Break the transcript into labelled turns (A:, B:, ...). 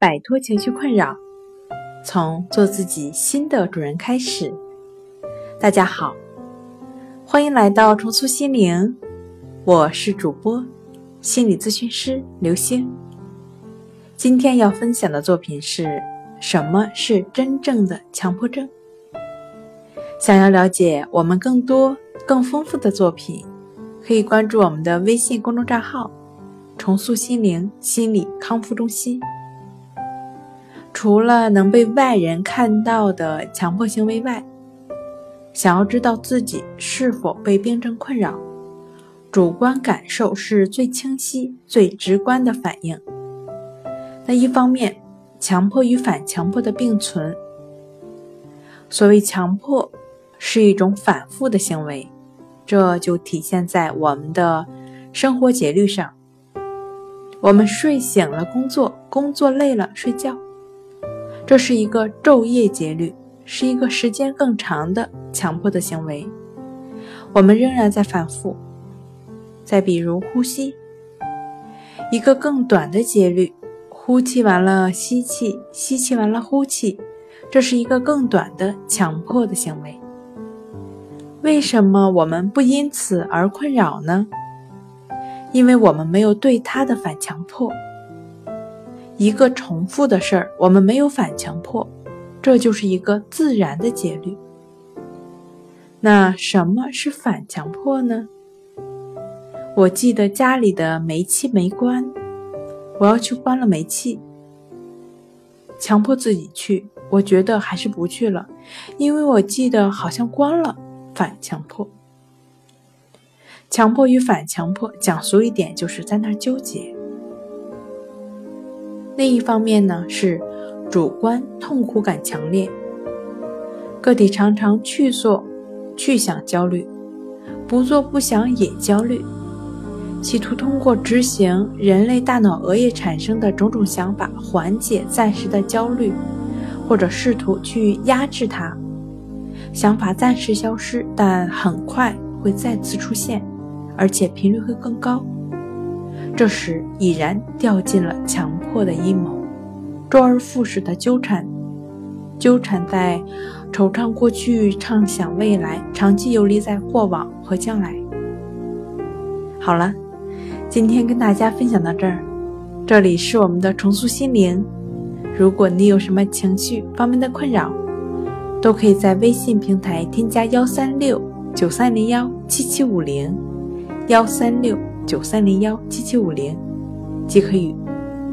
A: 摆脱情绪困扰，从做自己新的主人开始。大家好，欢迎来到重塑心灵，我是主播心理咨询师刘星。今天要分享的作品是什么是真正的强迫症？想要了解我们更多更丰富的作品，可以关注我们的微信公众账号。重塑心灵心理康复中心。除了能被外人看到的强迫行为外，想要知道自己是否被病症困扰，主观感受是最清晰、最直观的反应。那一方面，强迫与反强迫的并存。所谓强迫，是一种反复的行为，这就体现在我们的生活节律上。我们睡醒了工作，工作累了睡觉，这是一个昼夜节律，是一个时间更长的强迫的行为。我们仍然在反复。再比如呼吸，一个更短的节律，呼气完了吸气，吸气完了呼气，这是一个更短的强迫的行为。为什么我们不因此而困扰呢？因为我们没有对它的反强迫，一个重复的事儿，我们没有反强迫，这就是一个自然的节律。那什么是反强迫呢？我记得家里的煤气没关，我要去关了煤气，强迫自己去，我觉得还是不去了，因为我记得好像关了，反强迫。强迫与反强迫，讲俗一点，就是在那儿纠结。另一方面呢，是主观痛苦感强烈，个体常常去做、去想焦虑，不做不想也焦虑，企图通过执行人类大脑额叶产生的种种想法，缓解暂时的焦虑，或者试图去压制它。想法暂时消失，但很快会再次出现。而且频率会更高，这时已然掉进了强迫的阴谋，周而复始的纠缠，纠缠在惆怅过去，畅想未来，长期游离在过往和将来。好了，今天跟大家分享到这儿，这里是我们的重塑心灵。如果你有什么情绪方面的困扰，都可以在微信平台添加幺三六九三零幺七七五零。幺三六九三零幺七七五零，即可与